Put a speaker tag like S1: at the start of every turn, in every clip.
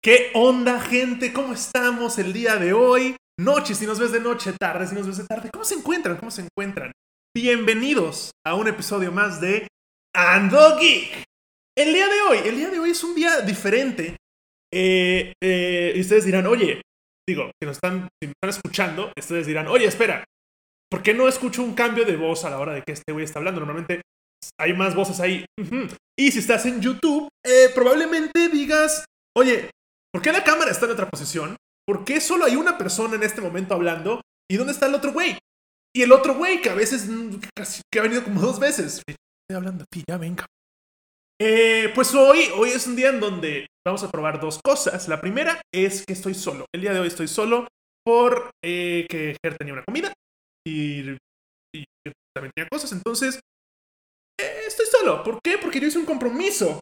S1: ¿Qué onda, gente? ¿Cómo estamos el día de hoy? Noche, si nos ves de noche, tarde, si nos ves de tarde. ¿Cómo se encuentran? ¿Cómo se encuentran? Bienvenidos a un episodio más de Ando Geek. El día de hoy, el día de hoy es un día diferente. Eh, eh, y ustedes dirán, oye, digo, si nos están, escuchando, ustedes dirán, oye, espera, ¿por qué no escucho un cambio de voz a la hora de que este güey está hablando? Normalmente hay más voces ahí. Y si estás en YouTube, eh, probablemente digas, oye, ¿por qué la cámara está en otra posición? ¿Por qué solo hay una persona en este momento hablando? ¿Y dónde está el otro güey? Y el otro güey que a veces, mm, que ha venido como dos veces. Estoy hablando a ti, ya venga. Eh, pues hoy, hoy es un día en donde vamos a probar dos cosas. La primera es que estoy solo. El día de hoy estoy solo por eh, que Ger tenía una comida y, y también tenía cosas. Entonces, eh, estoy solo. ¿Por qué? Porque yo hice un compromiso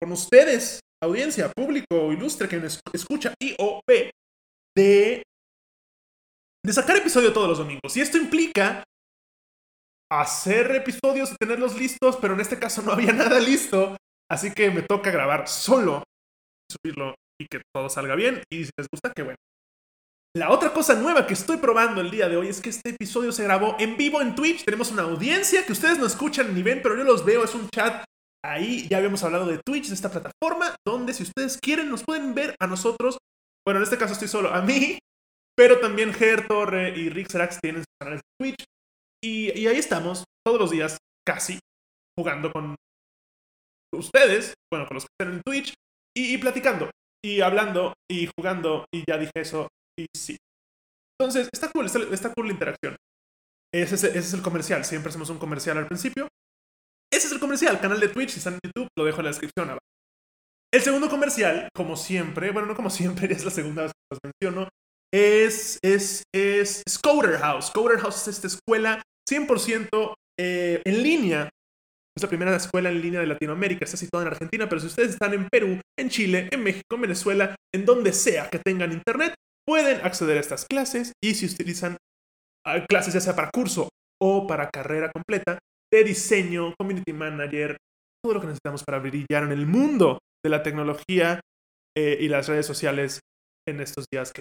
S1: con ustedes, audiencia, público ilustre que escucha y o ve, de, de sacar episodio todos los domingos. Y esto implica hacer episodios y tenerlos listos, pero en este caso no había nada listo. Así que me toca grabar solo, subirlo y que todo salga bien. Y si les gusta, qué bueno. La otra cosa nueva que estoy probando el día de hoy es que este episodio se grabó en vivo en Twitch. Tenemos una audiencia que ustedes no escuchan ni ven, pero yo los veo. Es un chat ahí. Ya habíamos hablado de Twitch, de esta plataforma, donde si ustedes quieren nos pueden ver a nosotros. Bueno, en este caso estoy solo a mí, pero también Ger Torre y Rick Serax tienen sus canales de Twitch. Y, ahí estamos, todos los días, casi, jugando con ustedes, bueno, con los que están en Twitch, y, platicando, y hablando, y jugando, y ya dije eso, y sí. Entonces, está cool, está, cool la interacción. Ese es, ese es el comercial, siempre hacemos un comercial al principio. Comercial, canal de Twitch, si están en YouTube, lo dejo en la descripción abajo. El segundo comercial, como siempre, bueno, no como siempre, es la segunda vez que los menciono, es, es, es Scoder House. Scoder House es esta escuela 100% eh, en línea. Es la primera escuela en línea de Latinoamérica, está situada en Argentina, pero si ustedes están en Perú, en Chile, en México, en Venezuela, en donde sea que tengan internet, pueden acceder a estas clases y si utilizan ah, clases ya sea para curso o para carrera completa de diseño, community manager, todo lo que necesitamos para brillar en el mundo de la tecnología eh, y las redes sociales en estos días que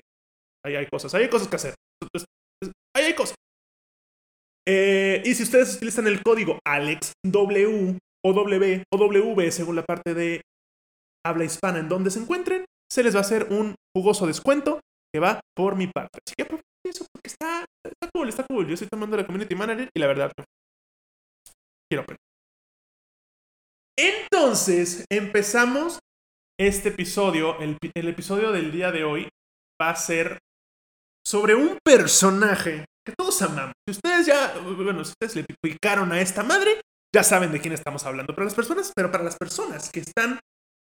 S1: ahí hay cosas, hay cosas que hacer. Ahí hay cosas. Eh, y si ustedes utilizan el código AlexW o W o W según la parte de habla hispana en donde se encuentren, se les va a hacer un jugoso descuento que va por mi parte. Así que aprovechen eso porque está, está cool, está cool. Yo estoy tomando la community manager y la verdad quiero. Entonces, empezamos este episodio. El, pi- el episodio del día de hoy va a ser sobre un personaje que todos amamos. Si ustedes ya, bueno, si ustedes le picaron a esta madre, ya saben de quién estamos hablando. Pero las personas, pero para las personas que están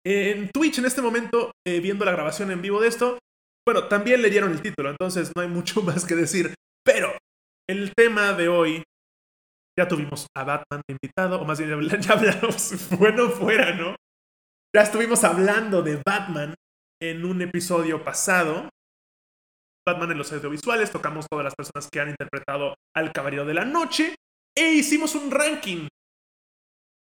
S1: en Twitch en este momento eh, viendo la grabación en vivo de esto, bueno, también leyeron el título, entonces no hay mucho más que decir. Pero el tema de hoy, ya tuvimos a Batman invitado, o más bien ya hablamos, bueno fuera, ¿no? Ya estuvimos hablando de Batman en un episodio pasado. Batman en los audiovisuales, tocamos todas las personas que han interpretado al Caballero de la Noche e hicimos un ranking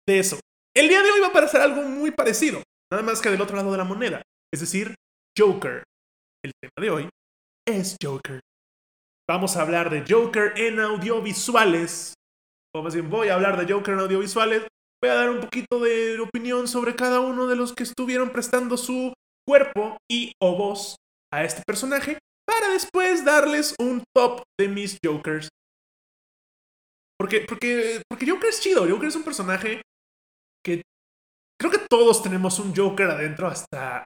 S1: de eso. El día de hoy va a parecer algo muy parecido, nada más que del otro lado de la moneda, es decir, Joker. El tema de hoy es Joker. Vamos a hablar de Joker en audiovisuales. O más bien voy a hablar de Joker en audiovisuales. Voy a dar un poquito de opinión sobre cada uno de los que estuvieron prestando su cuerpo y o voz a este personaje para después darles un top de mis Jokers. Porque, porque, porque Joker es chido. Joker es un personaje que creo que todos tenemos un Joker adentro hasta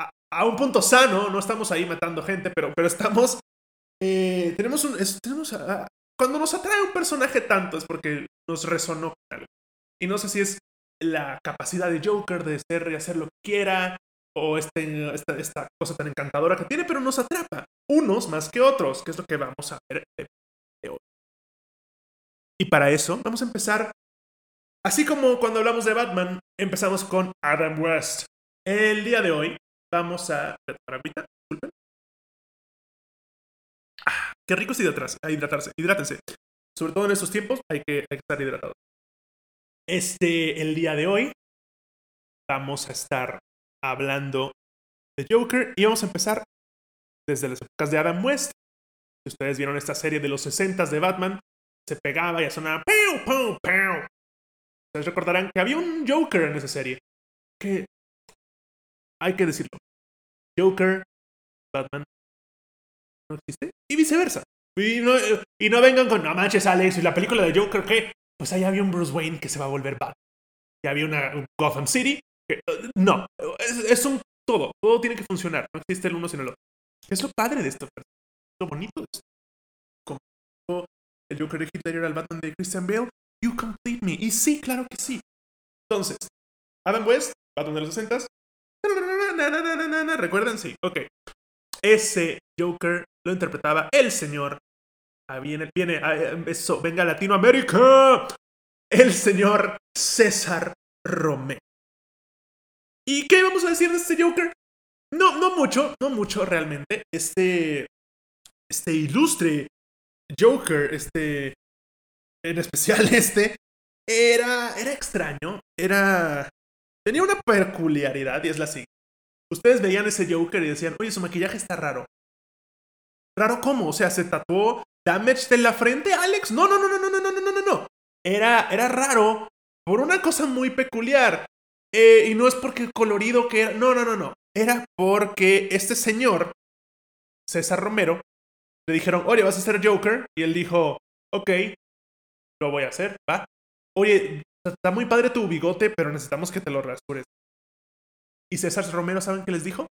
S1: a, a un punto sano. No estamos ahí matando gente, pero, pero estamos. eh, tenemos un. tenemos a- a- cuando nos atrae un personaje tanto es porque nos resonó con algo. Y no sé si es la capacidad de Joker de ser y hacer lo que quiera, o este, esta, esta cosa tan encantadora que tiene, pero nos atrapa. Unos más que otros, que es lo que vamos a ver de, hoy. Y para eso vamos a empezar, así como cuando hablamos de Batman, empezamos con Adam West. El día de hoy vamos a... qué rico es hidratarse, hidratarse. Hidrátense. Sobre todo en estos tiempos hay que, estar hidratados. Este, el día de hoy vamos a estar hablando de Joker y vamos a empezar desde las épocas de Adam West. Si ustedes vieron esta serie de los 60 de Batman, se pegaba y sonaba ¡Pew, pew, pew! Ustedes recordarán que había un Joker en esa serie. Que hay que decirlo. Joker, Batman, no existe. Y viceversa. Y no, y no vengan con, no manches, Alex, y la película de Joker, ¿qué? Pues ahí había un Bruce Wayne que se va a volver Batman. Y había una un Gotham City. Que, uh, no, es, es, un todo. Todo tiene que funcionar. No existe el uno sin el otro. Es lo padre de esto. Lo bonito de esto. Como el Joker de Hitler era el Batman de Christian Bale. You complete me. Y sí, claro que sí. Entonces, Adam West, Batman de los 60 Recuerden, sí. Ok. Ese Joker lo interpretaba el señor. Ah, viene, viene, ah, eso, venga Latinoamérica. El señor César Romero. ¿Y qué vamos a decir de este Joker? No, no mucho, no mucho realmente. Este, este ilustre Joker, este, en especial este, era, era extraño, era, tenía una peculiaridad y es la siguiente. Ustedes veían ese Joker y decían, oye, su maquillaje está raro. ¿Raro cómo? O sea, ¿se tatuó damage de la frente, Alex? No, no, no, no, no, no, no, no, no, no. Era, era raro por una cosa muy peculiar. Eh, y no es porque colorido que era. No, no, no, no. Era porque este señor, César Romero, le dijeron, oye, vas a ser Joker. Y él dijo, ok, lo voy a hacer, va. Oye, está muy padre tu bigote, pero necesitamos que te lo rasures. Y César Romero, ¿saben qué les dijo?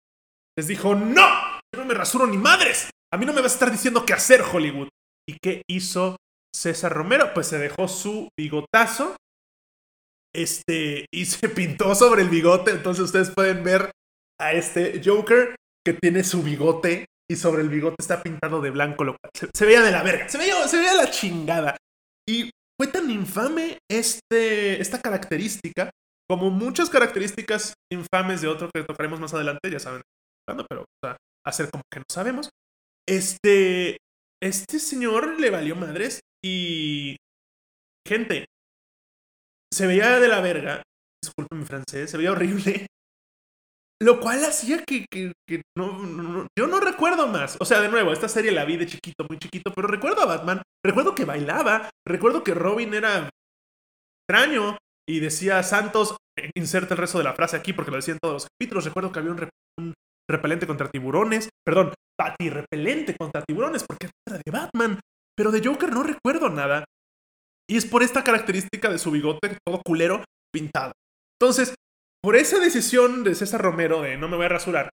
S1: Les dijo, no, yo no me rasuro ni madres. A mí no me vas a estar diciendo qué hacer, Hollywood. ¿Y qué hizo César Romero? Pues se dejó su bigotazo. Este, y se pintó sobre el bigote. Entonces ustedes pueden ver a este Joker que tiene su bigote y sobre el bigote está pintado de blanco. Lo se, veía de la verga. Se veía, se veía la chingada. Y fue tan infame este, esta característica como muchas características infames de otro que tocaremos más adelante, ya saben, pero hacer como que no sabemos. Este, este señor le valió madres y... Gente, se veía de la verga, disculpen mi francés, se veía horrible. Lo cual hacía que, que, no, yo no recuerdo más. O sea, de nuevo, esta serie la vi de chiquito, muy chiquito, pero recuerdo a Batman, recuerdo que bailaba, recuerdo que Robin era extraño, y decía Santos, inserta el resto de la frase aquí porque lo decía en todos los capítulos. Recuerdo que había un, repelente contra tiburones, perdón, Patty repelente contra tiburones porque era de Batman, pero de Joker no recuerdo nada. Y es por esta característica de su bigote todo culero pintado. Entonces, por esa decisión de César Romero de no me voy a rasurar,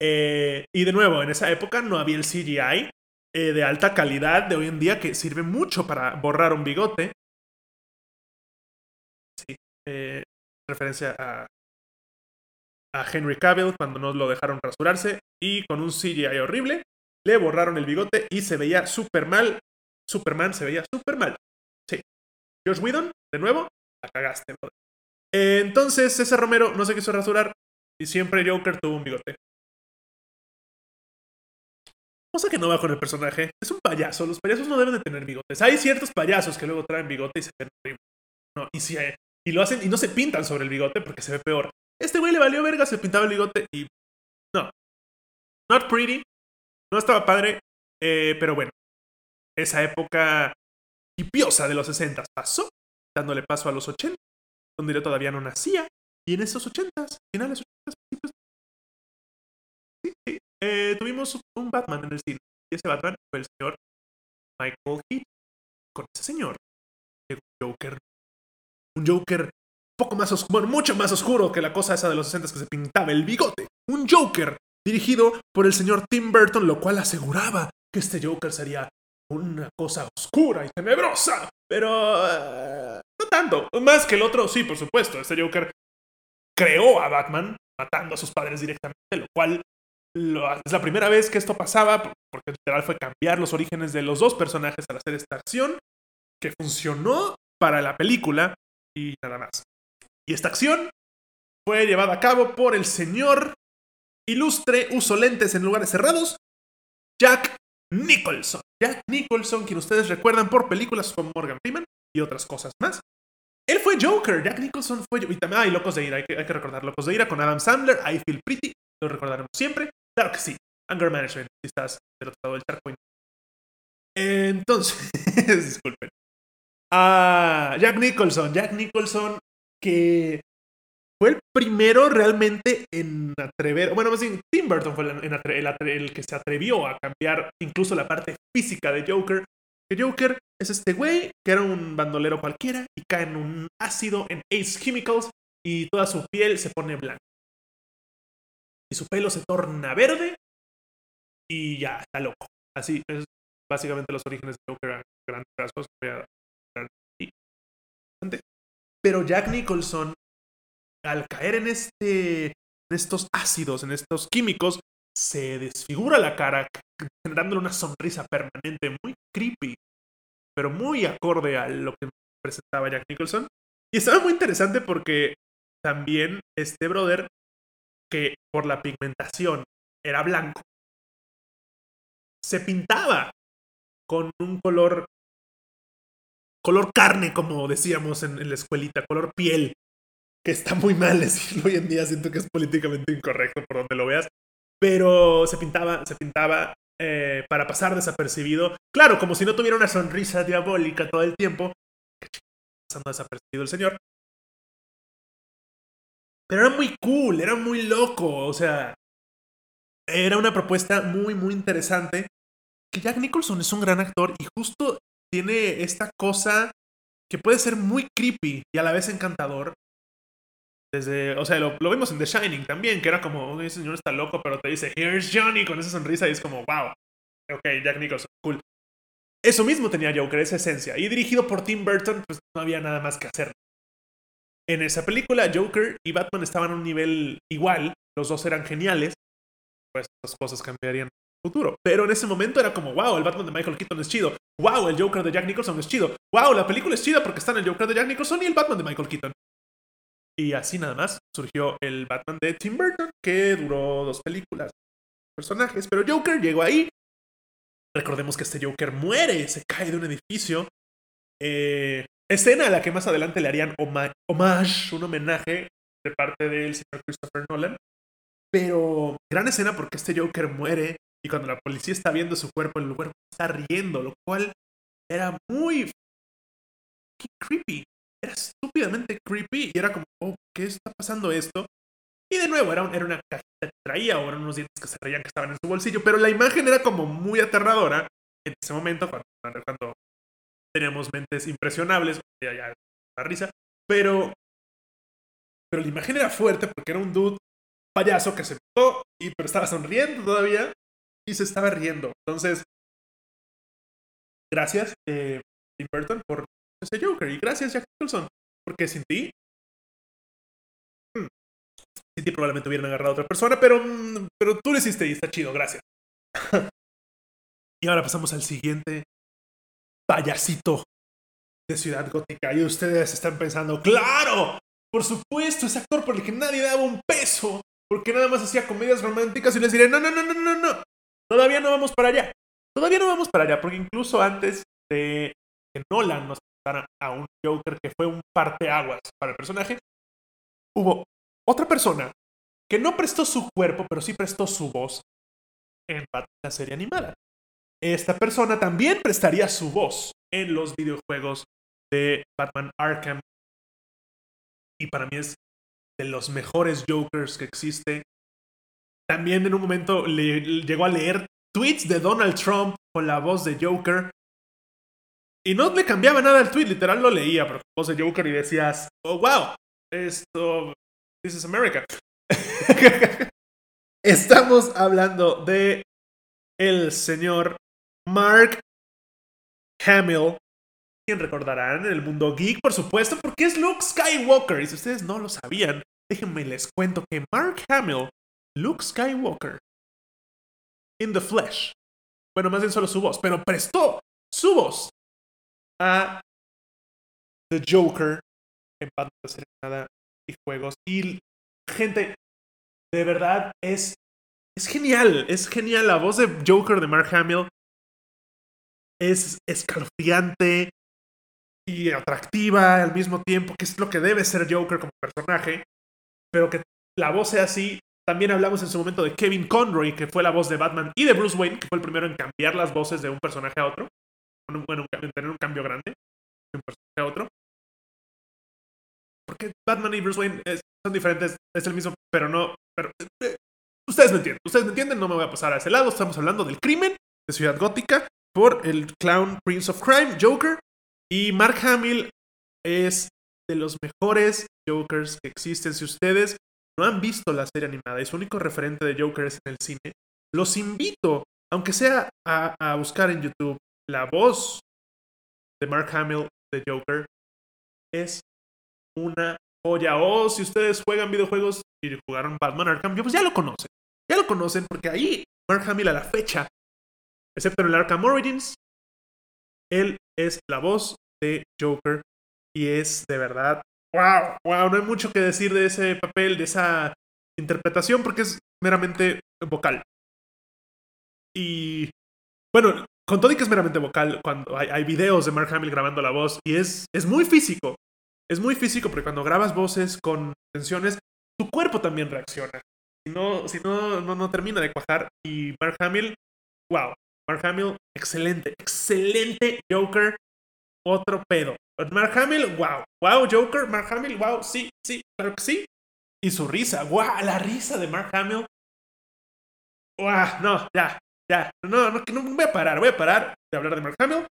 S1: eh, y de nuevo, en esa época no había el CGI eh, de alta calidad de hoy en día que sirve mucho para borrar un bigote. Eh, referencia a, a Henry Cavill cuando no lo dejaron rasurarse y con un CGI horrible le borraron el bigote y se veía súper mal. Superman se veía súper mal. Sí. Josh Whedon, de nuevo, la cagaste. Eh, entonces, César Romero no se quiso rasurar y siempre Joker tuvo un bigote. Cosa que no va con el personaje. Es un payaso. Los payasos no deben de tener bigotes. Hay ciertos payasos que luego traen bigote y se ven horrible. No, y si, y lo hacen y no se pintan sobre el bigote porque se ve peor. Este güey le valió verga, se pintaba el bigote y. No. Not pretty. No estaba padre. Eh, pero bueno. Esa época hipiosa de los 60 pasó, dándole paso a los 80, donde yo todavía no nacía. Y en esos 80, finales 80, principios. Sí, sí. Eh, tuvimos un Batman en el cine. Y ese Batman fue el señor Michael Keaton. Con ese señor llegó Joker un Joker poco más oscuro, bueno, mucho más oscuro que la cosa esa de los 60 que se pintaba el bigote. Un Joker dirigido por el señor Tim Burton, lo cual aseguraba que este Joker sería una cosa oscura y tenebrosa. Pero uh, no tanto. Más que el otro, sí, por supuesto. Este Joker creó a Batman matando a sus padres directamente, lo cual es la primera vez que esto pasaba, porque literal fue cambiar los orígenes de los dos personajes al hacer esta acción, que funcionó para la película, y nada más. Y esta acción fue llevada a cabo por el señor ilustre, uso lentes en lugares cerrados, Jack Nicholson. Jack Nicholson, quien ustedes recuerdan por películas como Morgan Freeman y otras cosas más. Él fue Joker, Jack Nicholson fue... Y también hay Locos de Ira, hay que, hay que recordar Locos de Ira con Adam Sandler, I Feel Pretty. lo recordaremos siempre. Claro que sí, Anger Management, si estás del otro lado del charco. Entonces, disculpen. Ah, Jack Nicholson, Jack Nicholson, que fue el primero realmente en atrever, bueno, más bien Tim Burton fue el, que se atrevió a cambiar incluso la parte física de Joker. Que Joker es este güey que era un bandolero cualquiera y cae en un ácido en Ace Chemicals y toda su piel se pone blanca. Y su pelo se torna verde y ya, está loco. Así es básicamente los orígenes de Joker a grandes rasgos. Pero Jack Nicholson al caer en, este, en estos ácidos, en estos químicos, se desfigura la cara, generándole una sonrisa permanente muy creepy, pero muy acorde a lo que presentaba Jack Nicholson. Y estaba muy interesante porque también este brother, que por la pigmentación era blanco, se pintaba con un color color carne, como decíamos en la escuelita, color piel que está muy mal decirlo hoy en día, siento que es políticamente incorrecto por donde lo veas, pero se pintaba, se pintaba eh, para pasar desapercibido, claro, como si no tuviera una sonrisa diabólica todo el tiempo, pasando desapercibido el señor. Pero era muy cool, era muy loco, o sea, era una propuesta muy, muy interesante. Que Jack Nicholson es un gran actor y justo tiene esta cosa que puede ser muy creepy y a la vez encantador, desde, o sea, lo, vimos en The Shining también, que era como, ese señor está loco, pero te dice, here's Johnny, con esa sonrisa, y es como, wow, ok, Jack Nicholson, cool. Eso mismo tenía Joker, esa esencia. Y dirigido por Tim Burton, pues no había nada más que hacer. En esa película, Joker y Batman estaban a un nivel igual, los dos eran geniales, pues las cosas cambiarían futuro. Pero en ese momento era como, wow, el Batman de Michael Keaton es chido, wow, el Joker de Jack Nicholson es chido, wow, la película es chida porque están el Joker de Jack Nicholson y el Batman de Michael Keaton. Y así nada más surgió el Batman de Tim Burton, que duró dos películas, personajes, pero Joker llegó ahí. Recordemos que este Joker muere, se cae de un edificio. Eh, escena a la que más adelante le harían homage, un homenaje de parte del señor Christopher Nolan. Pero gran escena porque este Joker muere y cuando la policía está viendo su cuerpo, el cuerpo está riendo, lo cual era muy creepy era estúpidamente creepy y era como, oh, ¿qué está pasando esto? Y de nuevo, era, era una cajita que traía o eran unos dientes que se reían que estaban en su bolsillo, pero la imagen era como muy aterradora en ese momento, cuando, cuando teníamos mentes impresionables, ya, ya, la risa, pero, pero la imagen era fuerte porque era un dude payaso que se mutó, y, pero estaba sonriendo todavía y se estaba riendo. Entonces, gracias, eh, Tim Burton, por ese Joker. Y gracias, Jack Nicholson. Porque sin ti. Hmm, sin ti probablemente hubieran agarrado a otra persona, pero, mm, pero tú lo hiciste y está chido, gracias. y ahora pasamos al siguiente payasito de Ciudad Gótica. Y ustedes están pensando, ¡claro! Por supuesto, ese actor por el que nadie daba un peso. Porque nada más hacía comedias románticas y les diré, no, no, no, no, no, no. Todavía no vamos para allá. Todavía no vamos para allá, porque incluso antes de que Nolan nos a un Joker que fue un parteaguas para el personaje, hubo otra persona que no prestó su cuerpo, pero sí prestó su voz en la serie animada. Esta persona también prestaría su voz en los videojuegos de Batman Arkham. Y para mí es de los mejores Jokers que existe. También en un momento le, llegó a leer tweets de Donald Trump con la voz de Joker y no le cambiaba nada al tweet, literal lo leía, pero voz de Joker y decías, oh wow, esto, this is America. Estamos hablando de el señor Mark Hamill, quien recordarán en el mundo geek, por supuesto, porque es Luke Skywalker. Y si ustedes no lo sabían, déjenme les cuento que Mark Hamill, Luke Skywalker, in the flesh, bueno, más bien solo su voz, pero prestó su voz a The Joker en Batman nada y juegos. Y gente, de verdad es, es genial, es genial. La voz de Joker de Mark Hamill es escalofriante y atractiva al mismo tiempo, que es lo que debe ser Joker como personaje, pero que la voz sea así, También hablamos en su momento de Kevin Conroy, que fue la voz de Batman, y de Bruce Wayne, que fue el primero en cambiar las voces de un personaje a otro. Bueno, en tener un cambio grande de un personaje a otro. Porque Batman y Bruce Wayne son diferentes, es el mismo, pero no. Eh, ustedes me entienden, ustedes me entienden, no me voy a pasar a ese lado. Estamos hablando del crimen de Ciudad Gótica por el clown Prince of Crime, Joker. Y Mark Hamill es de los mejores Jokers que existen. Si ustedes no han visto la serie animada y su único referente de Joker es en el cine, los invito, aunque sea a, buscar en YouTube la voz de Mark Hamill de Joker. Es una joya. O si ustedes juegan videojuegos y jugaron Batman Arkham, pues ya lo conocen. Ya lo conocen porque ahí Mark Hamill a la fecha, excepto en el Arkham Origins, él es la voz de Joker y es de verdad, wow, wow, no hay mucho que decir de ese papel, de esa interpretación porque es meramente vocal. Y bueno, con todo que es meramente vocal, cuando hay, hay, videos de Mark Hamill grabando la voz y es, es muy físico. Es muy físico porque cuando grabas voces con tensiones, tu cuerpo también reacciona. Si no, si no, no, no termina de cuajar. Y Mark Hamill, wow. Mark Hamill, excelente, excelente Joker. Otro pedo. Mark Hamill, wow. Wow, Joker, Mark Hamill, wow. Sí, sí, claro que sí. Y su risa, wow, la risa de Mark Hamill. Wow, no, ya, ya. No, no, no voy a parar, voy a parar de hablar de Mark Hamill.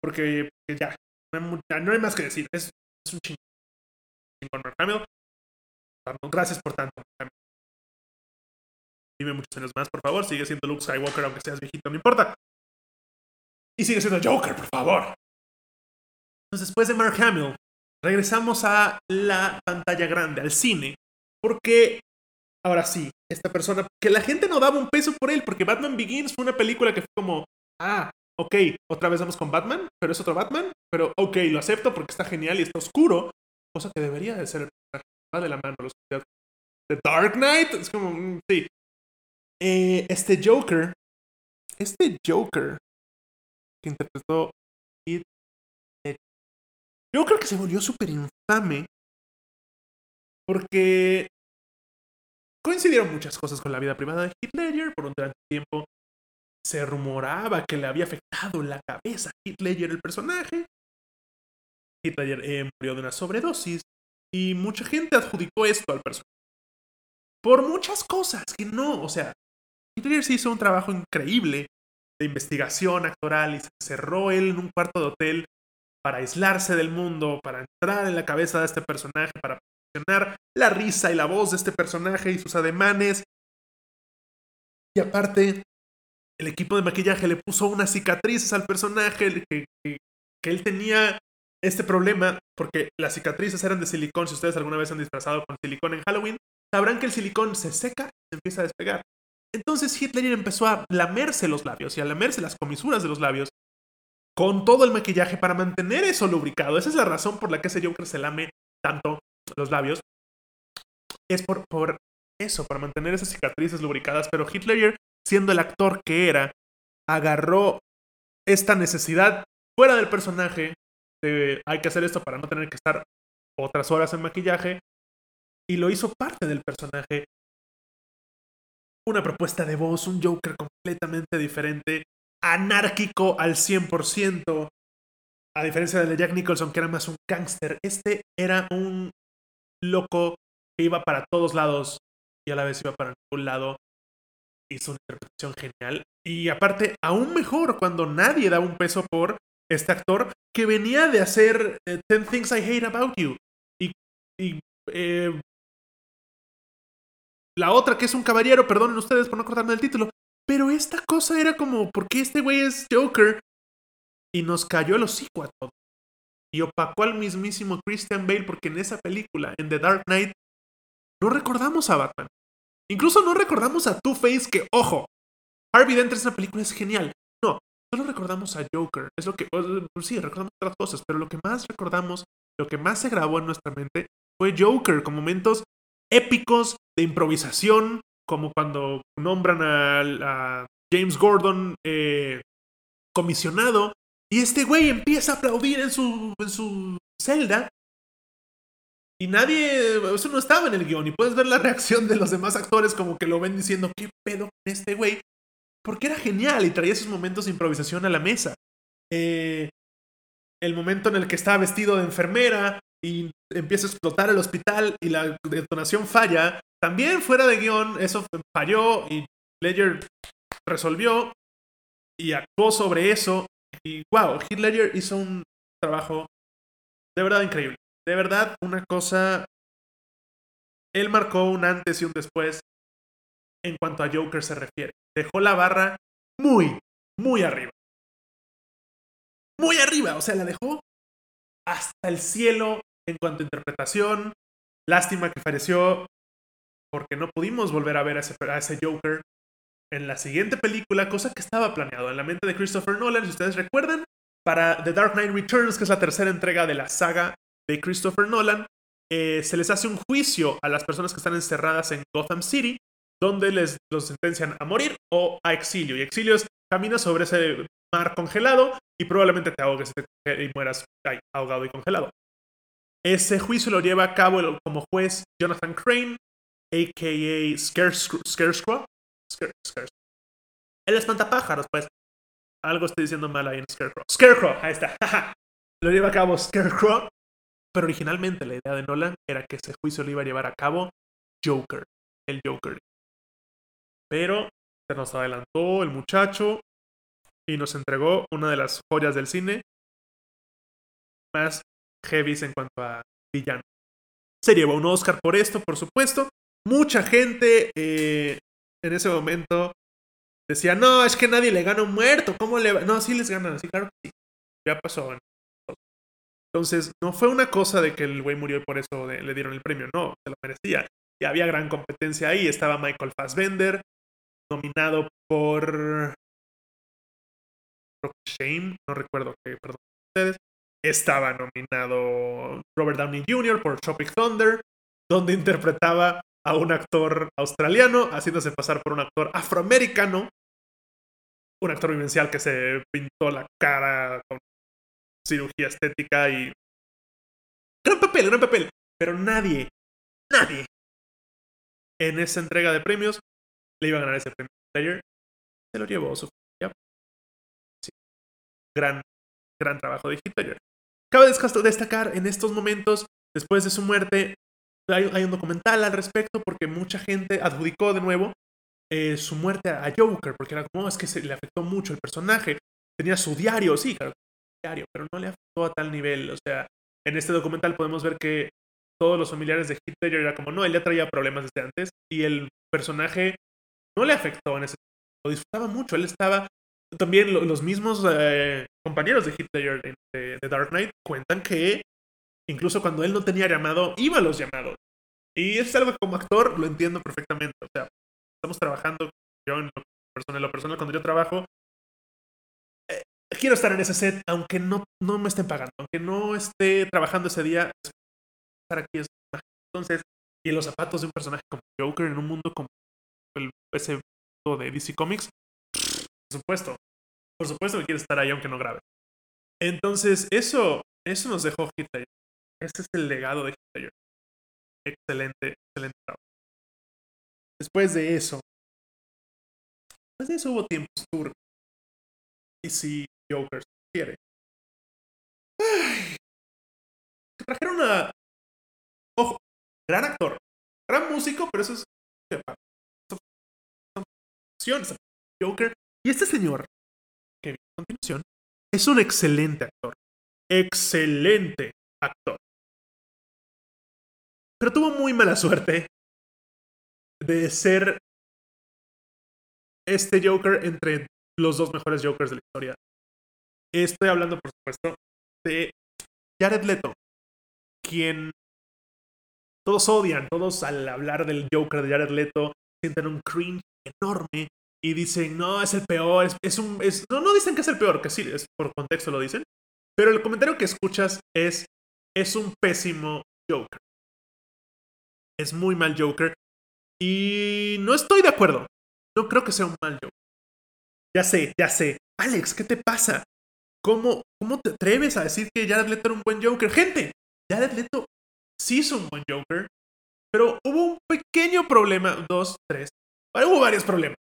S1: Porque ya, no hay más que decir. Es es un chingón Mark Hamill. Gracias por tanto. Dime muchos años más, por favor. Sigue siendo Luke Skywalker, aunque seas viejito, no importa. Y sigue siendo Joker, por favor. Entonces, después de Mark Hamill, regresamos a la pantalla grande, al cine. Porque, ahora sí, esta persona, que la gente no daba un peso por él, porque Batman Begins fue una película que fue como, ah, ok, otra vez vamos con Batman, pero es otro Batman, pero ok, lo acepto porque está genial y está oscuro, cosa que debería de ser va de la mano los The Dark Knight, es como, mm, sí. Eh, este Joker, este Joker que interpretó yo creo que se volvió súper infame porque coincidieron muchas cosas con la vida privada de Heath Ledger por un gran tiempo se rumoraba que le había afectado la cabeza a Heath Ledger el personaje. Heath Ledger eh, murió de una sobredosis y mucha gente adjudicó esto al personaje. Por muchas cosas que no, o sea, Heath Ledger se hizo un trabajo increíble de investigación actoral y se cerró él en un cuarto de hotel para aislarse del mundo, para entrar en la cabeza de este personaje, para posicionar la risa y la voz de este personaje y sus ademanes. Y aparte, el equipo de maquillaje le puso unas cicatrices al personaje, que, que, él tenía este problema, porque las cicatrices eran de silicón. Si ustedes alguna vez han disfrazado con silicón en Halloween, sabrán que el silicón se seca y se empieza a despegar. Entonces Hitler empezó a lamerse los labios y a lamerse las comisuras de los labios con todo el maquillaje para mantener eso lubricado. Esa es la razón por la que ese Joker se lame tanto los labios. Es por, por eso, para mantener esas cicatrices lubricadas. Pero Hitler siendo el actor que era, agarró esta necesidad fuera del personaje de hay que hacer esto para no tener que estar otras horas en maquillaje y lo hizo parte del personaje. Una propuesta de voz, un Joker completamente diferente, anárquico al 100%, a diferencia de Jack Nicholson que era más un gángster. Este era un loco que iba para todos lados y a la vez iba para ningún lado hizo una interpretación genial. Y aparte, aún mejor cuando nadie daba un peso por este actor que venía de hacer eh, Ten Things I Hate About You. Y, eh, la otra que es un caballero, perdonen ustedes por no acordarme del título. Pero esta cosa era como, ¿por qué este güey es Joker? Y nos cayó el hocico a todos. Y opacó al mismísimo Christian Bale porque en esa película, en The Dark Knight, no recordamos a Batman. Incluso no recordamos a Two-Face, que, ojo, Harvey Dent en esa película es genial. No, solo recordamos a Joker. Es lo que, sí, recordamos otras cosas, pero lo que más recordamos, lo que más se grabó en nuestra mente fue Joker, con momentos épicos de improvisación, como cuando nombran a, James Gordon eh, comisionado y este güey empieza a aplaudir en su, en su celda Y nadie, eso no estaba en el guion. Y puedes ver la reacción de los demás actores como que lo ven diciendo, ¿qué pedo con este güey? Porque era genial y traía esos momentos de improvisación a la mesa. Eh, el momento en el que está vestido de enfermera y empieza a explotar el hospital y la detonación falla, también fuera de guion, eso falló y Ledger resolvió y actuó sobre eso. Y wow, Heath Ledger hizo un trabajo de verdad increíble. De verdad, una cosa. Él marcó un antes y un después en cuanto a Joker se refiere. Dejó la barra muy, muy arriba. Muy arriba, o sea, la dejó hasta el cielo en cuanto a interpretación. Lástima que falleció porque no pudimos volver a ver a ese, Joker en la siguiente película, cosa que estaba planeado en la mente de Christopher Nolan, si ustedes recuerdan, para The Dark Knight Returns, que es la tercera entrega de la saga de Christopher Nolan, eh, se les hace un juicio a las personas que están encerradas en Gotham City, donde les los sentencian a morir o a exilio. Y exilio es camina sobre ese mar congelado y probablemente te ahogues y mueras ahogado y congelado. Ese juicio lo lleva a cabo como juez Jonathan Crane, a.k.a. Scarecrow. El espantapájaros, pues. Algo estoy diciendo mal ahí en Scarecrow. Scarecrow, ahí está. lo lleva a cabo Scarecrow. Pero originalmente la idea de Nolan era que ese juicio lo iba a llevar a cabo Joker. El Joker. Pero se nos adelantó el muchacho y nos entregó una de las joyas del cine más heavy en cuanto a villano. Se llevó un Oscar por esto, por supuesto. Mucha gente eh, en ese momento decía, no, es que nadie le gana un muerto. ¿Cómo le va? No, sí les ganan, sí, claro que sí. Ya pasó. Entonces, no fue una cosa de que el güey murió y por eso le dieron el premio. No, se lo merecía. Y había gran competencia ahí. Estaba Michael Fassbender, nominado por Shame, no recuerdo qué, perdón ustedes. Estaba nominado Robert Downey Jr. por Tropic Thunder, donde interpretaba a un actor australiano haciéndose pasar por un actor afroamericano, un actor vivencial que se pintó la cara con cirugía estética y... Gran papel, gran papel. Pero nadie, nadie en esa entrega de premios le iba a ganar ese premio. Player se lo llevó su sí. Gran, gran trabajo de Hitler. Cabe destacar en estos momentos, después de su muerte, hay, un documental al respecto porque mucha gente adjudicó de nuevo eh, su muerte a Joker, porque era como, es que se le afectó mucho el personaje. Tenía su diario, sí, claro, diario, pero no le afectó a tal nivel. O sea, en este documental podemos ver que todos los familiares de Hitler era como, no, él ya traía problemas desde antes y el personaje no le afectó en ese lo disfrutaba mucho. Él estaba. También los mismos eh, compañeros de Hitler de, de, Dark Knight cuentan que incluso cuando él no tenía llamado, iba a los llamados. Y es algo que como actor lo entiendo perfectamente. O sea, estamos trabajando, yo en lo personal, lo personal cuando yo trabajo, eh, quiero estar en ese set, aunque no, no me estén pagando, aunque no esté trabajando ese día, estar aquí es Entonces, y en los zapatos de un personaje como Joker en un mundo como el, ese de DC Comics, por supuesto, por supuesto que quiere estar ahí aunque no grabe. Entonces, eso, eso nos dejó Hitler. Ese es el legado de Hitler. Excelente, excelente trabajo. Después de eso, después de eso hubo tiempos turbios. Y si Joker quiere. trajeron a. Ojo, gran actor, gran músico, pero eso es. Joker. Y este señor, que viene a continuación, es un excelente actor. Excelente actor. Pero tuvo muy mala suerte de ser este Joker entre los dos mejores Jokers de la historia. Estoy hablando, por supuesto, de Jared Leto, quien todos odian, todos al hablar del Joker de Jared Leto sienten un cringe enorme y dicen, no, es el peor, es, un... no, no dicen que es el peor, que sí, es por contexto lo dicen, pero el comentario que escuchas es, es un pésimo Joker. Es muy mal Joker. Y no estoy de acuerdo. No creo que sea un mal Joker. Ya sé, ya sé. Alex, ¿qué te pasa? ¿Cómo, ¿Cómo te atreves a decir que Jared Leto era un buen Joker? Gente, Jared Leto sí es un buen Joker, pero hubo un pequeño problema, dos, tres, hubo varios problemas.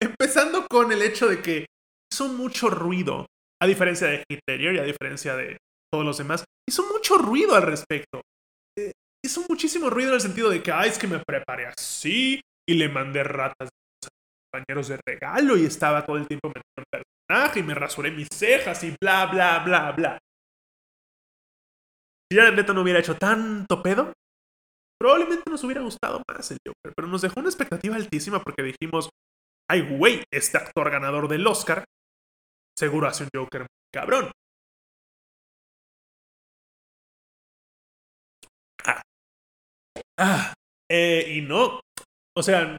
S1: Empezando con el hecho de que hizo mucho ruido, a diferencia de Hitler y a diferencia de todos los demás, hizo mucho ruido al respecto. Hizo muchísimo ruido en el sentido de que, ay, es que me preparé así y le mandé ratas a compañeros de regalo y estaba todo el tiempo metido en personaje y me rasuré mis cejas y bla, bla, bla, bla. Si Jared Leto no hubiera hecho tanto pedo, probablemente nos hubiera gustado más el Joker, pero nos dejó una expectativa altísima porque dijimos, ay, güey, este actor ganador del Oscar seguro hace un Joker cabrón. Ah. Y no. O sea,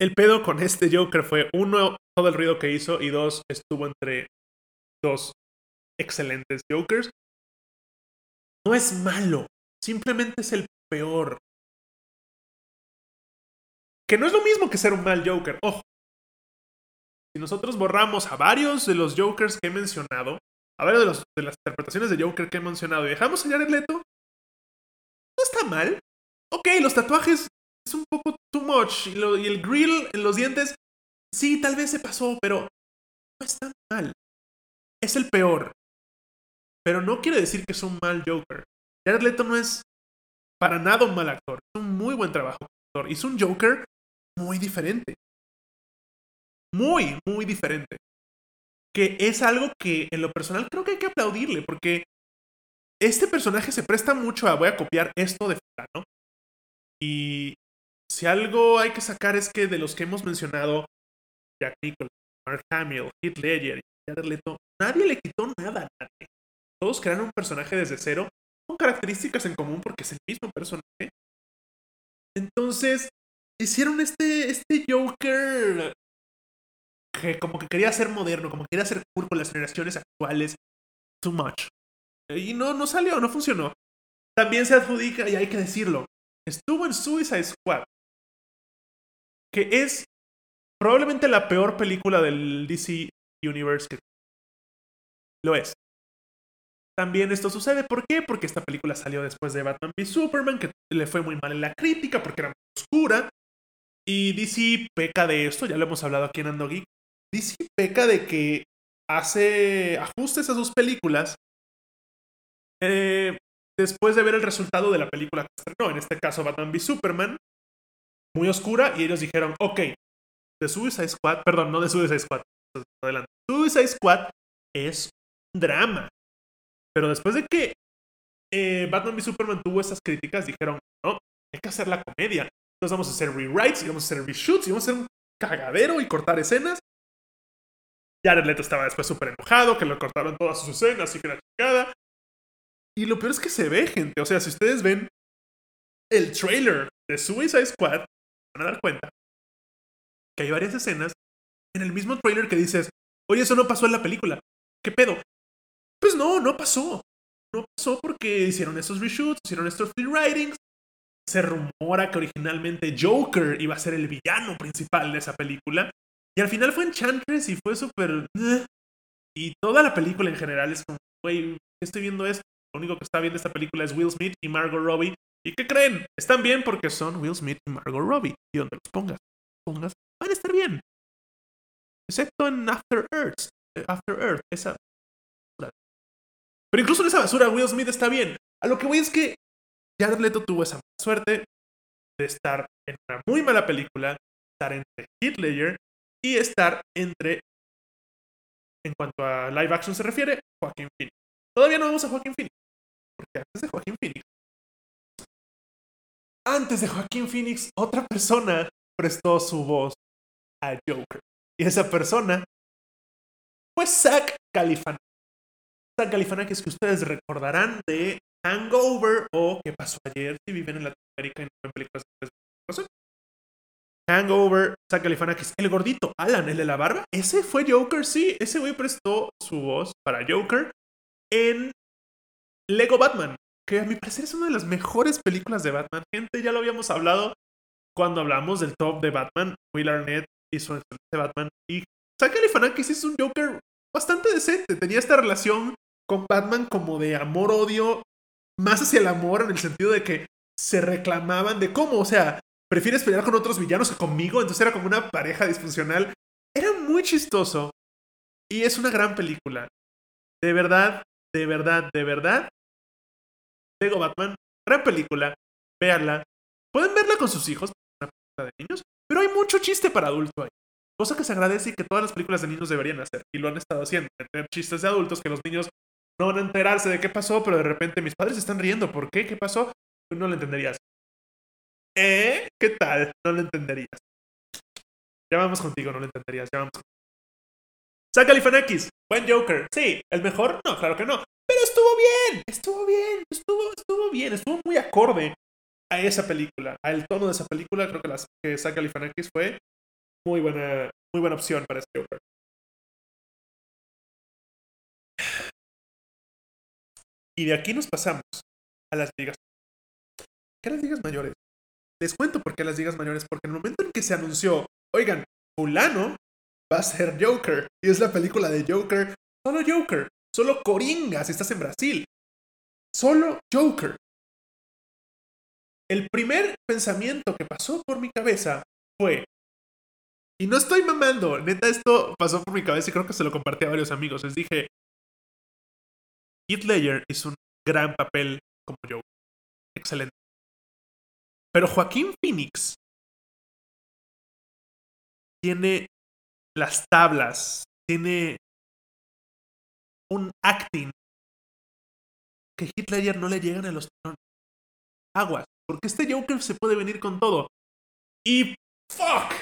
S1: el pedo con este Joker fue, uno, todo el ruido que hizo, y dos, estuvo entre dos excelentes Jokers. No es malo, simplemente es el peor. Que no es lo mismo que ser un mal Joker, ojo. Si nosotros borramos a varios de los Jokers que he mencionado, a varios de, de las interpretaciones de Joker que he mencionado y dejamos a Jared Leto, mal. Ok, los tatuajes es un poco too much y, y el grill en los dientes, sí, tal vez se pasó, pero no está mal. Es el peor. Pero no quiere decir que es un mal Joker. Jared Leto no es para nada un mal actor. Es un muy buen trabajo actor. Hizo un Joker muy diferente. Muy, muy diferente. Que es algo que en lo personal creo que hay que aplaudirle, porque este personaje se presta mucho a voy a copiar esto de fulano. Y si algo hay que sacar es que de los que hemos mencionado, Jack Nicholson, Mark Hamill, Heath Ledger y Jared Leto, nadie le quitó nada a nadie. Todos crearon un personaje desde cero con características en común porque es el mismo personaje. Entonces, hicieron este, este Joker que como que quería ser moderno, como que quería ser cool con las generaciones actuales. Too much. Y no, no salió, no funcionó. También se adjudica, y hay que decirlo, estuvo en Suicide Squad, que es probablemente la peor película del DC Universe lo es. También esto sucede, ¿por qué? Porque esta película salió después de Batman v Superman, que le fue muy mal en la crítica porque era muy oscura. Y DC peca de esto, ya lo hemos hablado aquí en Ando Geek. DC peca de que hace ajustes a sus películas después de ver el resultado de la película que estrenó, en este caso Batman v Superman, muy oscura, y ellos dijeron, ok, The Suicide Squad, perdón, no The Suicide Squad, adelante, Suicide Squad es un drama. Pero después de que eh, Batman v Superman tuvo esas críticas, dijeron, no, hay que hacer la comedia. Entonces vamos a hacer rewrites, y vamos a hacer reshoots, y vamos a hacer un cagadero y cortar escenas. Jared Leto estaba después súper enojado, que lo cortaron todas sus escenas y que la chingada. Y lo peor es que se ve, gente. O sea, si ustedes ven el trailer de Suicide Squad, van a dar cuenta que hay varias escenas en el mismo trailer que dices, oye, eso no pasó en la película. ¿Qué pedo? Pues no, no pasó. No pasó porque hicieron esos reshoots, hicieron estos rewritings. Se rumora que originalmente Joker iba a ser el villano principal de esa película. Y al final fue Enchantress y fue súper... Eh. Y toda la película en general es como, güey, estoy viendo esto? Lo único que está bien de esta película es Will Smith y Margot Robbie. ¿Y qué creen? Están bien porque son Will Smith y Margot Robbie. Y donde los pongas, pongas, van a estar bien. Excepto en After Earth. Eh, After Earth, esa. Pero incluso en esa basura, Will Smith está bien. A lo que voy es que Jared Leto tuvo esa suerte de estar en una muy mala película, estar entre Ledger y estar entre, en cuanto a live action se refiere, Joaquín Phoenix. Todavía no vamos a Joaquín Phoenix, porque antes de Joaquín Phoenix, antes de Joaquín Phoenix, otra persona prestó su voz a Joker. Y esa persona fue Zach Galifianakis. Zach Galifianakis que ustedes recordarán de Hangover o ¿Qué pasó ayer? Si viven en Latinoamérica y no ven películas de Hangover, Zach Galifianakis, el gordito, Alan, el de la barba, ese fue Joker, sí, ese güey prestó su voz para Joker en Lego Batman, que a mi parecer es una de las mejores películas de Batman. Gente, ya lo habíamos hablado cuando hablamos del top de Batman. Will Arnett hizo de Batman y Zach Galifianakis es un Joker bastante decente. Tenía esta relación con Batman como de amor-odio más hacia el amor en el sentido de que se reclamaban de cómo, o sea, prefieres pelear con otros villanos que conmigo, entonces era como una pareja disfuncional. Era muy chistoso y es una gran película. De verdad, de verdad, de verdad. Lego Batman, gran película, véanla. Pueden verla con sus hijos, una película de niños, pero hay mucho chiste para adulto ahí. Cosa que se agradece y que todas las películas de niños deberían hacer. Y lo han estado haciendo. Tener chistes de adultos que los niños no van a enterarse de qué pasó, pero de repente mis padres están riendo. ¿Por qué? ¿Qué pasó? Tú no lo entenderías. ¿Eh? ¿Qué tal? No lo entenderías. Ya vamos contigo, no lo entenderías. Ya vamos contigo. X. Buen Joker. Sí. ¿El mejor? No, claro que no. Pero estuvo bien. Estuvo bien. Estuvo, estuvo bien. Estuvo muy acorde a esa película. Al tono de esa película. Creo que, las, que Zach fue muy buena, muy buena opción para este Joker. Y de aquí nos pasamos a las ligas. ¿Qué las ligas mayores? Les cuento por qué las ligas mayores, porque en el momento en que se anunció, oigan, fulano va a ser Joker, y es la película de Joker, solo Joker, solo Coringa si estás en Brasil, solo Joker. El primer pensamiento que pasó por mi cabeza fue, y no estoy mamando, neta, esto pasó por mi cabeza y creo que se lo compartí a varios amigos. Les dije, Heath Ledger hizo un gran papel como Joker. Excelente. Pero Joaquín Phoenix tiene las tablas, tiene un acting que Ledger no le llegan a los Aguas, porque este Joker se puede venir con todo. Y fuck,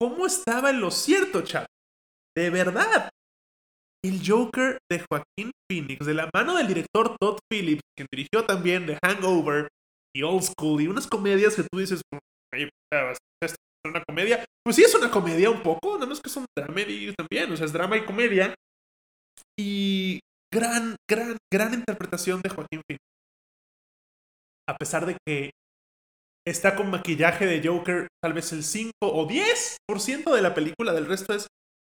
S1: cómo estaba en lo cierto, chat. De verdad. El Joker de Joaquín Phoenix, de la mano del director Todd Phillips, quien dirigió también The Hangover y Old School y unas comedias que tú dices, ¿es una comedia? Pues sí, es una comedia un poco, nada más que es un drama también, o sea, es drama y comedia. Y gran, gran, gran interpretación de Joaquín Phoenix. A pesar de que está con maquillaje de Joker tal vez el 5 o 10% de la película, del resto es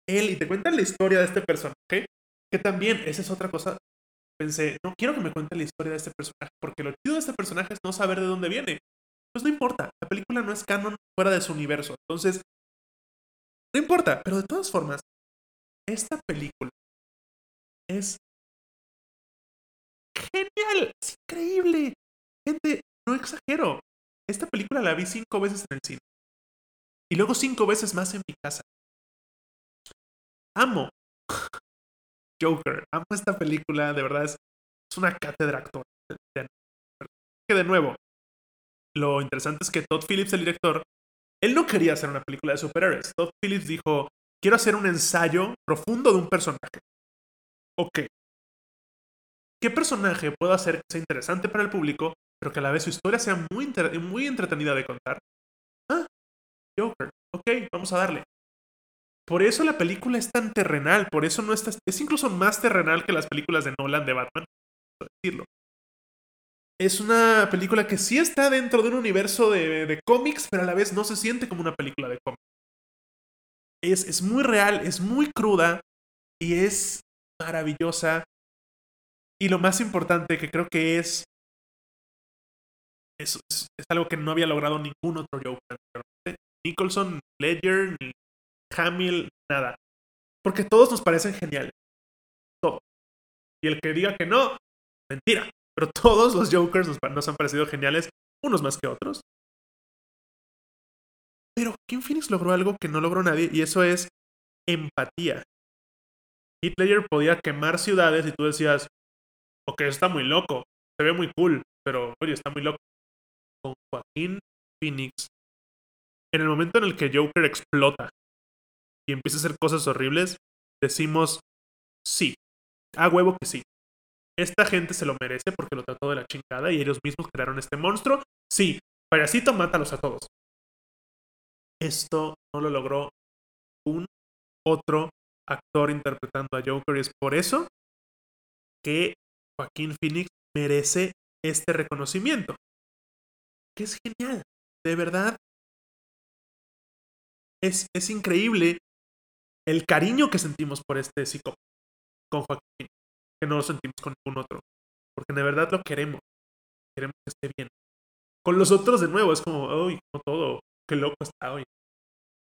S1: él y te cuentan la historia de este personaje, que también, esa es otra cosa, pensé, no quiero que me cuenten la historia de este personaje, porque lo chido de este personaje es no saber de dónde viene. Pues no importa, la película no es canon fuera de su universo, entonces, no importa, pero de todas formas, esta película es genial, es increíble. Gente, no exagero, esta película la vi cinco veces en el cine. Y luego cinco veces más en mi casa. Amo Joker. Amo esta película. De verdad es, una cátedra actor. Que de nuevo, lo interesante es que Todd Phillips, el director, él no quería hacer una película de superhéroes. Todd Phillips dijo, quiero hacer un ensayo profundo de un personaje. Ok. ¿Qué personaje puedo hacer que sea interesante para el público pero que a la vez su historia sea muy, muy entretenida de contar. Ah, Joker, ok, vamos a darle. Por eso la película es tan terrenal, por eso no está, es incluso más terrenal que las películas de Nolan de Batman, decirlo. Es una película que sí está dentro de un universo de, de cómics, pero a la vez no se siente como una película de cómics. Es, es muy real, es muy cruda y es maravillosa. Y lo más importante que creo que es es, algo que no había logrado ningún otro Joker Nicholson, Ledger, ni Hamill, nada. Porque todos nos parecen geniales. Y el que diga que no, mentira. Pero todos los Jokers nos, han parecido geniales, unos más que otros. Pero King Phoenix logró algo que no logró nadie, y eso es empatía. Hitler podía quemar ciudades y tú decías, ok, está muy loco, se ve muy cool, pero oye, está muy loco con Joaquín Phoenix, en el momento en el que Joker explota y empieza a hacer cosas horribles, decimos sí, a huevo que sí. Esta gente se lo merece porque lo trató de la chingada y ellos mismos crearon este monstruo. Sí, payasito, mátalos a todos. Esto no lo logró un otro actor interpretando a Joker y es por eso que Joaquín Phoenix merece este reconocimiento es genial. De verdad. Es, es increíble el cariño que sentimos por este psicópata con Joaquín, que no lo sentimos con ningún otro. porque de verdad lo queremos. Queremos que esté bien. Con los otros, de nuevo, es como, uy, no todo, qué loco está hoy.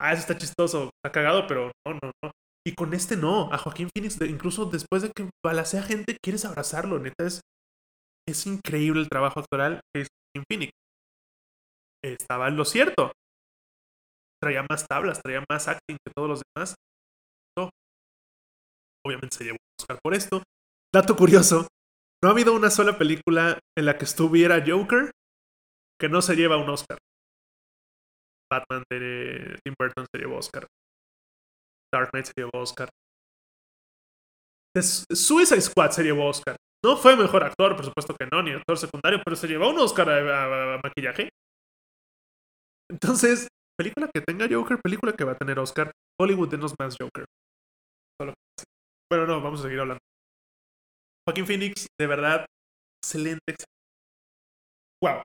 S1: Ah, eso está chistoso, está cagado, pero no, no, no. Y con este no, a Joaquín Phoenix, incluso después de que balacea gente, quieres abrazarlo, neta, es, es increíble el trabajo actoral que es Joaquín Phoenix. Estaba en lo cierto. Traía más tablas, traía más acting que todos los demás. Obviamente se llevó un Oscar por esto. Dato curioso, no ha habido una sola película en la que estuviera Joker que no se lleva un Oscar. Batman de Tim Burton se llevó Oscar. Dark Knight se llevó Oscar. Suicide Squad se llevó Oscar. No fue mejor actor, por supuesto que no, ni actor secundario, pero se llevó un Oscar a, maquillaje. Entonces, película que tenga Joker, película que va a tener Oscar. Hollywood denos más Joker. Bueno, no, vamos a seguir hablando. Joaquín Phoenix, de verdad, excelente. Wow.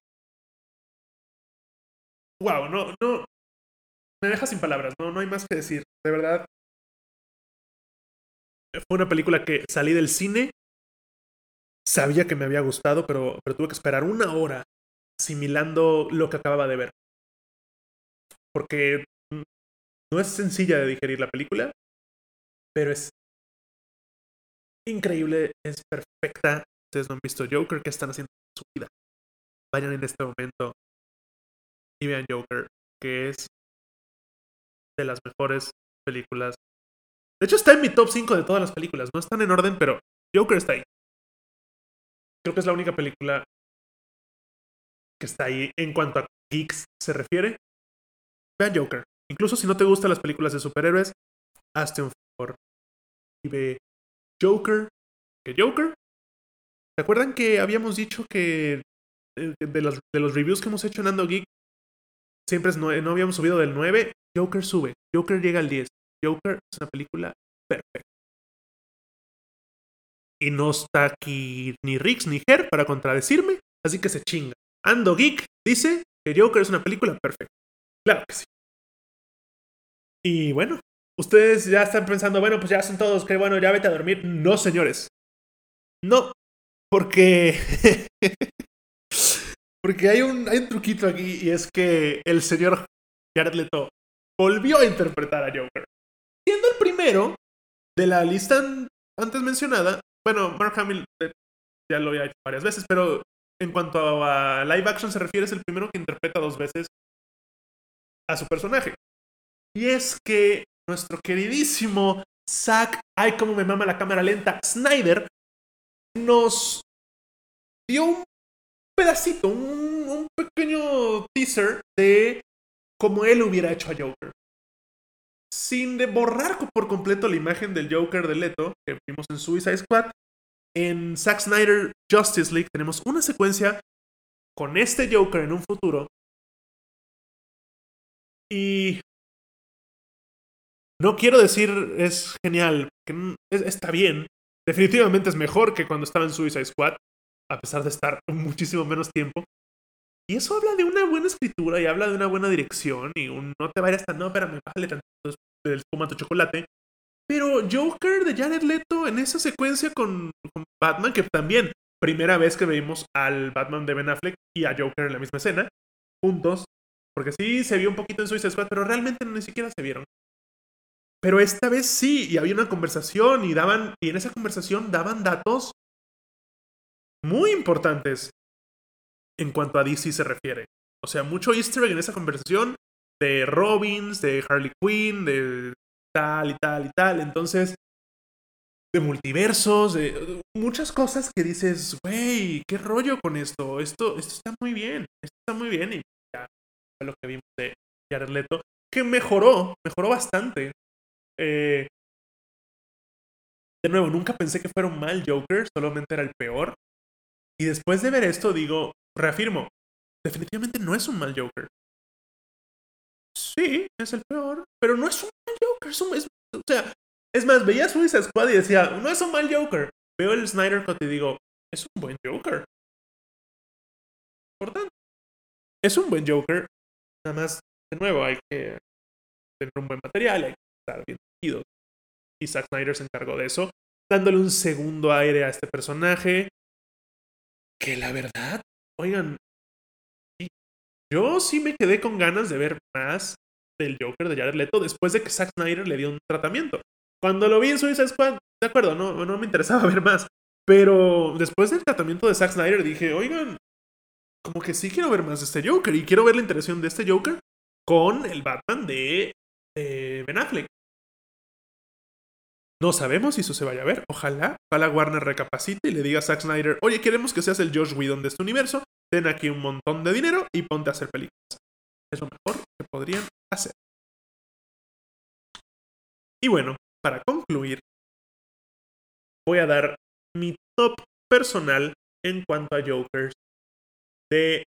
S1: Wow, no, no. Me deja sin palabras, no, no hay más que decir. De verdad. Fue una película que salí del cine. Sabía que me había gustado, pero, pero tuve que esperar una hora asimilando lo que acababa de ver. Porque no es sencilla de digerir la película, pero es increíble, es perfecta. Ustedes no han visto Joker, ¿qué están haciendo en su vida? Vayan en este momento y vean Joker, que es de las mejores películas. De hecho, está en mi top 5 de todas las películas. No están en orden, pero Joker está ahí. Creo que es la única película que está ahí en cuanto a geeks se refiere. Vean Joker. Incluso si no te gustan las películas de superhéroes, hazte un favor y ve Joker. ¿Qué Joker? ¿Se acuerdan que habíamos dicho que eh, de los, de los reviews que hemos hecho en Ando Geek, siempre no, no habíamos subido del 9? Joker sube. Joker llega al 10. Joker es una película perfecta. Y no está aquí ni Rix ni Her para contradecirme, así que se chinga. Ando Geek dice que Joker es una película perfecta. Claro que sí. Y bueno, ustedes ya están pensando, bueno, pues ya son todos, que bueno, ya vete a dormir. No, señores. No, porque... porque hay un, hay un truquito aquí y es que el señor Jared Leto volvió a interpretar a Joker. Siendo el primero de la lista antes mencionada, bueno, Mark Hamill eh, ya lo había hecho varias veces, pero en cuanto a live action se refiere, es el primero que interpreta dos veces a su personaje. Y es que nuestro queridísimo Zack, ay, cómo me mama la cámara lenta, Snyder, nos dio un pedacito, un, un pequeño teaser de cómo él hubiera hecho a Joker. Sin de borrar por completo la imagen del Joker de Leto que vimos en Suicide Squad, en Zack Snyder Justice League tenemos una secuencia con este Joker en un futuro. Y no quiero decir es genial, está bien. Definitivamente es mejor que cuando estaba en Suicide Squad, a pesar de estar muchísimo menos tiempo. Y eso habla de una buena escritura y habla de una buena dirección y un no te vayas tan, no, espérame, bájale tanto del espumante chocolate. Pero Joker de Jared Leto en esa secuencia con, con, Batman, que también, primera vez que vimos al Batman de Ben Affleck y a Joker en la misma escena, juntos, porque sí se vio un poquito en Suicide Squad, pero realmente ni siquiera se vieron. Pero esta vez sí, y había una conversación y daban, y en esa conversación daban datos muy importantes en cuanto a DC se refiere. O sea, mucho easter egg en esa conversación de Robins, de Harley Quinn, de tal y tal y tal. Entonces, de multiversos, de muchas cosas que dices, güey, qué rollo con esto. Esto, esto está muy bien, esto está muy bien. Y ya fue lo que vimos de Jared Leto, que mejoró, mejoró bastante. Eh, de nuevo, nunca pensé que fuera un mal Joker, solamente era el peor. Y después de ver esto, digo, reafirmo, definitivamente no es un mal Joker. Sí, es el peor, pero no es un mal Joker. Es un, o sea, es más, veía Suicide Squad y decía, no es un mal Joker. Veo el Snyder Cut y digo, es un buen Joker. Por tanto, es un buen Joker. Nada más, de nuevo, hay que tener un buen material, hay estar bien tejido. Y Zack Snyder se encargó de eso, dándole un segundo aire a este personaje. que la verdad, oigan, yo sí me quedé con ganas de ver más del Joker de Jared Leto después de que Zack Snyder le dio un tratamiento. Cuando lo vi en Suicide Squad, de acuerdo, no, no me interesaba ver más. Pero después del tratamiento de Zack Snyder dije, oigan, como que sí quiero ver más de este Joker y quiero ver la interacción de este Joker con el Batman de Ben Affleck. No sabemos si eso se vaya a ver. Ojalá, ojalá Warner recapacite y le diga a Zack Snyder, oye, queremos que seas el Josh Whedon de este universo, ten aquí un montón de dinero y ponte a hacer películas. Es lo mejor que podrían hacer. Y bueno, para concluir, voy a dar mi top personal en cuanto a Jokers de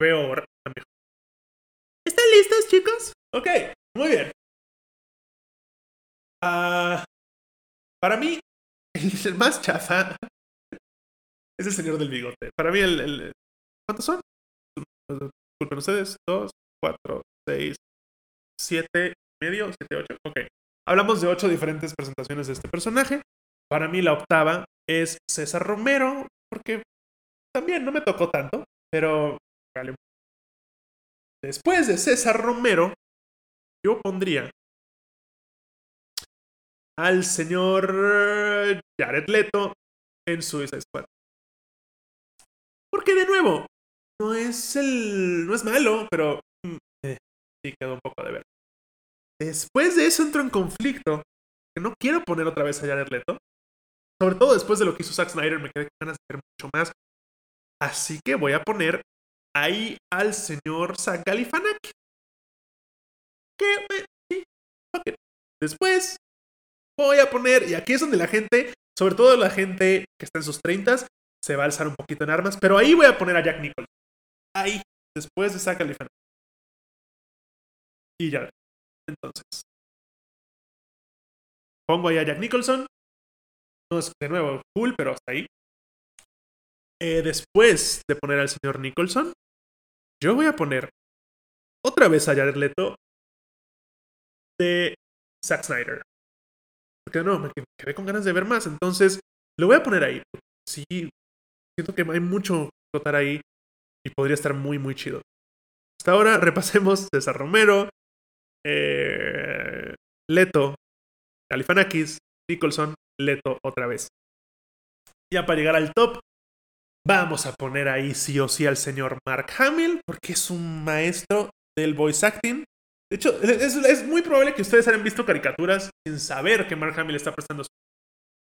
S1: peor a mejor. ¿Están listos, chicos? Ok, muy bien. Ah, para mí, el, más chafa es el señor del bigote. Para mí, el. ¿Cuántos son? Disculpen ustedes. Dos, cuatro, seis, siete, medio, siete, ocho. Ok. Hablamos de ocho diferentes presentaciones de este personaje. Para mí, la octava es César Romero, porque también no me tocó tanto, pero Después de César Romero, yo pondría al señor Jared Leto en Suicide Squad. Porque de nuevo, no es el. no es malo, pero. Mm, eh, sí, quedó un poco de ver. Después de eso entro en conflicto. Que no quiero poner otra vez a Jared Leto. Sobre todo después de lo que hizo Zack Snyder, me quedé con ganas de ver mucho más. Así que voy a poner ahí al señor Zach Galifianakis. Que, eh, sí, Después voy a poner, y aquí es donde la gente, sobre todo la gente que está en sus 30 se va a alzar un poquito en armas, pero ahí voy a poner a Jack Nicholson. Ahí, después de Zach Galifianakis. Y ya. Entonces, pongo ahí a Jack Nicholson. No es de nuevo cool, pero hasta ahí. Eh, después de poner al señor Nicholson, yo voy a poner otra vez a Jared Leto de Zack Snyder. Porque no, me quedé con ganas de ver más. Entonces, lo voy a poner ahí. Sí, siento que hay mucho que flotar ahí y podría estar muy, muy chido. Hasta ahora repasemos César Romero, eh, Leto, Califanakis, Nicholson, Leto otra vez. Ya para llegar al top, Vamos a poner ahí sí o sí al señor Mark Hamill, porque es un maestro del voice acting. De hecho, es, muy probable que ustedes hayan visto caricaturas sin saber que Mark Hamill está prestando su...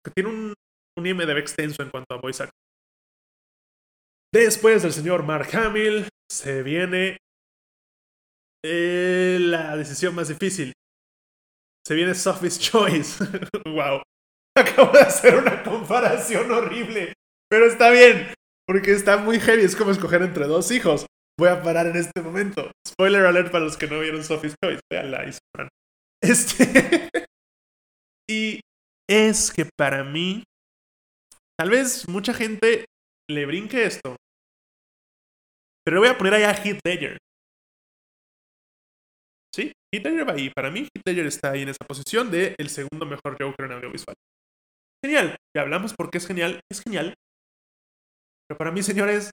S1: que tiene un, un IMDb extenso en cuanto a voice acting. Después del señor Mark Hamill, se viene eh, la decisión más difícil. Se viene Sophie's Choice. wow. Acabo de hacer una comparación horrible. Pero está bien. Porque está muy heavy, es como escoger entre dos hijos. Voy a parar en este momento. Spoiler alert para los que no vieron Sophie's Choice. Veanla y Este. y es que para mí. Tal vez mucha gente le brinque esto. Pero voy a poner allá a Heath Ledger. Sí, Heath Ledger va ahí. Para mí, Heath Ledger está ahí en esa posición de el segundo mejor Joker en audiovisual. Genial. Ya hablamos porque es genial. Es genial pero para mí, señores,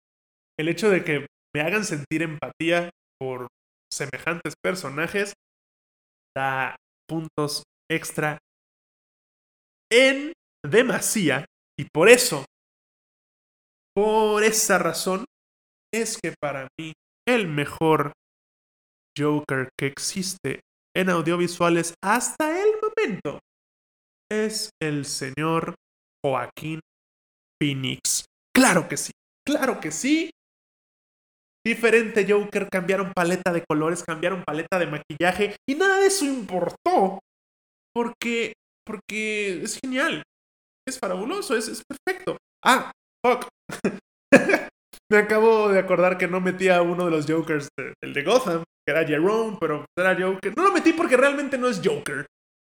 S1: el hecho de que me hagan sentir empatía por semejantes personajes da puntos extra en demasía. Y por eso, por esa razón, es que para mí el mejor Joker que existe en audiovisuales hasta el momento es el señor Joaquín Phoenix. Claro que sí, claro que sí. Diferente Joker, cambiaron paleta de colores, cambiaron paleta de maquillaje y nada de eso importó. Porque, porque es genial, es fabuloso, es, es perfecto. Ah, fuck. Me acabo de acordar que no metí a uno de los Jokers, el de Gotham, que era Jerome, pero era Joker. No lo metí porque realmente no es Joker.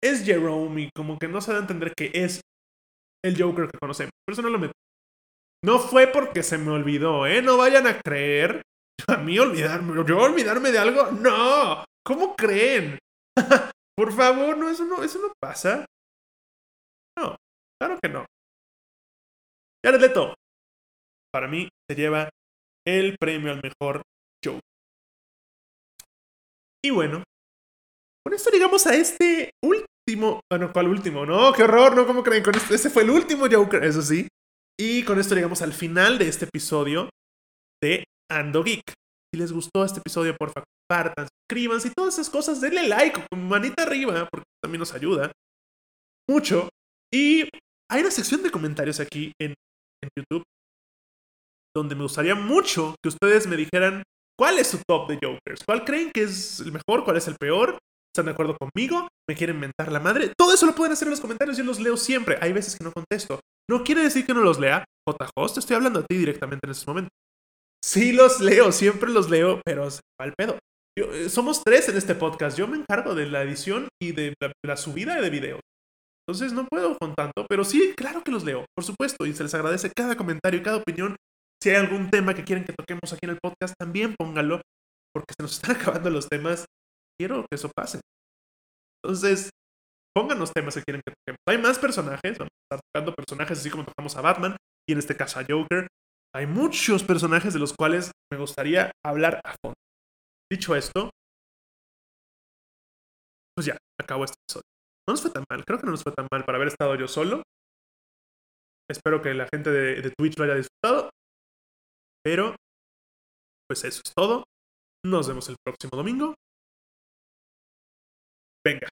S1: Es Jerome y como que no se da a entender que es el Joker que conocemos. Por eso no lo metí. No fue porque se me olvidó, ¿eh? No vayan a creer. A mí olvidarme, yo olvidarme de algo, no. ¿Cómo creen? Por favor, no, eso no, eso no pasa. No, claro que no. Jared Leto. para mí se lleva el premio al mejor Joker. Y bueno, con esto llegamos a este último. Bueno, ¿cuál último? No, qué horror, no, ¿cómo creen? Con este, ese fue el último Joker, eso sí. Y con esto llegamos al final de este episodio de Ando Geek. Si les gustó este episodio, por favor, compartan, suscríbanse y todas esas cosas. Denle like manita arriba, porque también nos ayuda mucho. Y hay una sección de comentarios aquí en, en YouTube donde me gustaría mucho que ustedes me dijeran cuál es su top de Jokers, cuál creen que es el mejor, cuál es el peor, están de acuerdo conmigo, me quieren mentar la madre. Todo eso lo pueden hacer en los comentarios, yo los leo siempre. Hay veces que no contesto. No quiere decir que no los lea. JJ, te estoy hablando a ti directamente en estos momentos. Sí los leo, siempre los leo, pero se va el pedo. Eh, somos tres en este podcast. Yo me encargo de la edición y de la, subida de videos. Entonces no puedo con tanto, pero sí, claro que los leo, por supuesto, y se les agradece cada comentario cada opinión. Si hay algún tema que quieren que toquemos aquí en el podcast, también pónganlo, porque se nos están acabando los temas. Quiero que eso pase. Entonces, pónganos temas que quieren que toquemos. Hay más personajes, vamos a estar tocando personajes así como tocamos a Batman, y en este caso a Joker. Hay muchos personajes de los cuales me gustaría hablar a fondo. Dicho esto, pues ya, acabo este episodio. No nos fue tan mal, creo que no nos fue tan mal para haber estado yo solo. Espero que la gente de, de Twitch lo haya disfrutado. Pero, pues eso es todo. Nos vemos el próximo domingo. Venga.